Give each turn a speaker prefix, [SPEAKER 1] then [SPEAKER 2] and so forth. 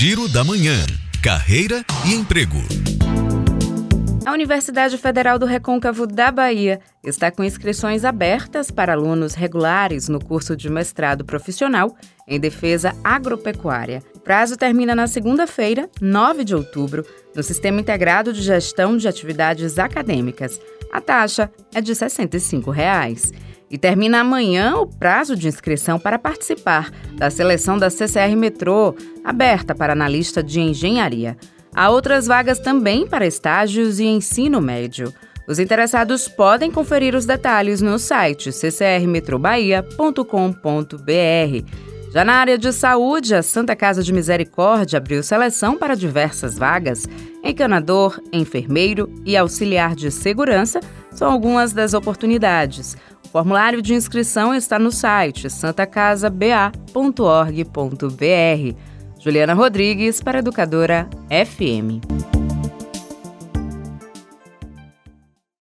[SPEAKER 1] Giro da Manhã. Carreira e emprego.
[SPEAKER 2] A Universidade Federal do Recôncavo da Bahia está com inscrições abertas para alunos regulares no curso de mestrado profissional em defesa agropecuária. O prazo termina na segunda-feira, 9 de outubro, no Sistema Integrado de Gestão de Atividades Acadêmicas. A taxa é de 65 reais. E termina amanhã o prazo de inscrição para participar da seleção da CCR Metrô, aberta para analista de engenharia. Há outras vagas também para estágios e ensino médio. Os interessados podem conferir os detalhes no site ccrmetrobahia.com.br. Já na área de saúde, a Santa Casa de Misericórdia abriu seleção para diversas vagas. Encanador, enfermeiro e auxiliar de segurança são algumas das oportunidades. O formulário de inscrição está no site santacasaba.org.br. Juliana Rodrigues para Educadora FM.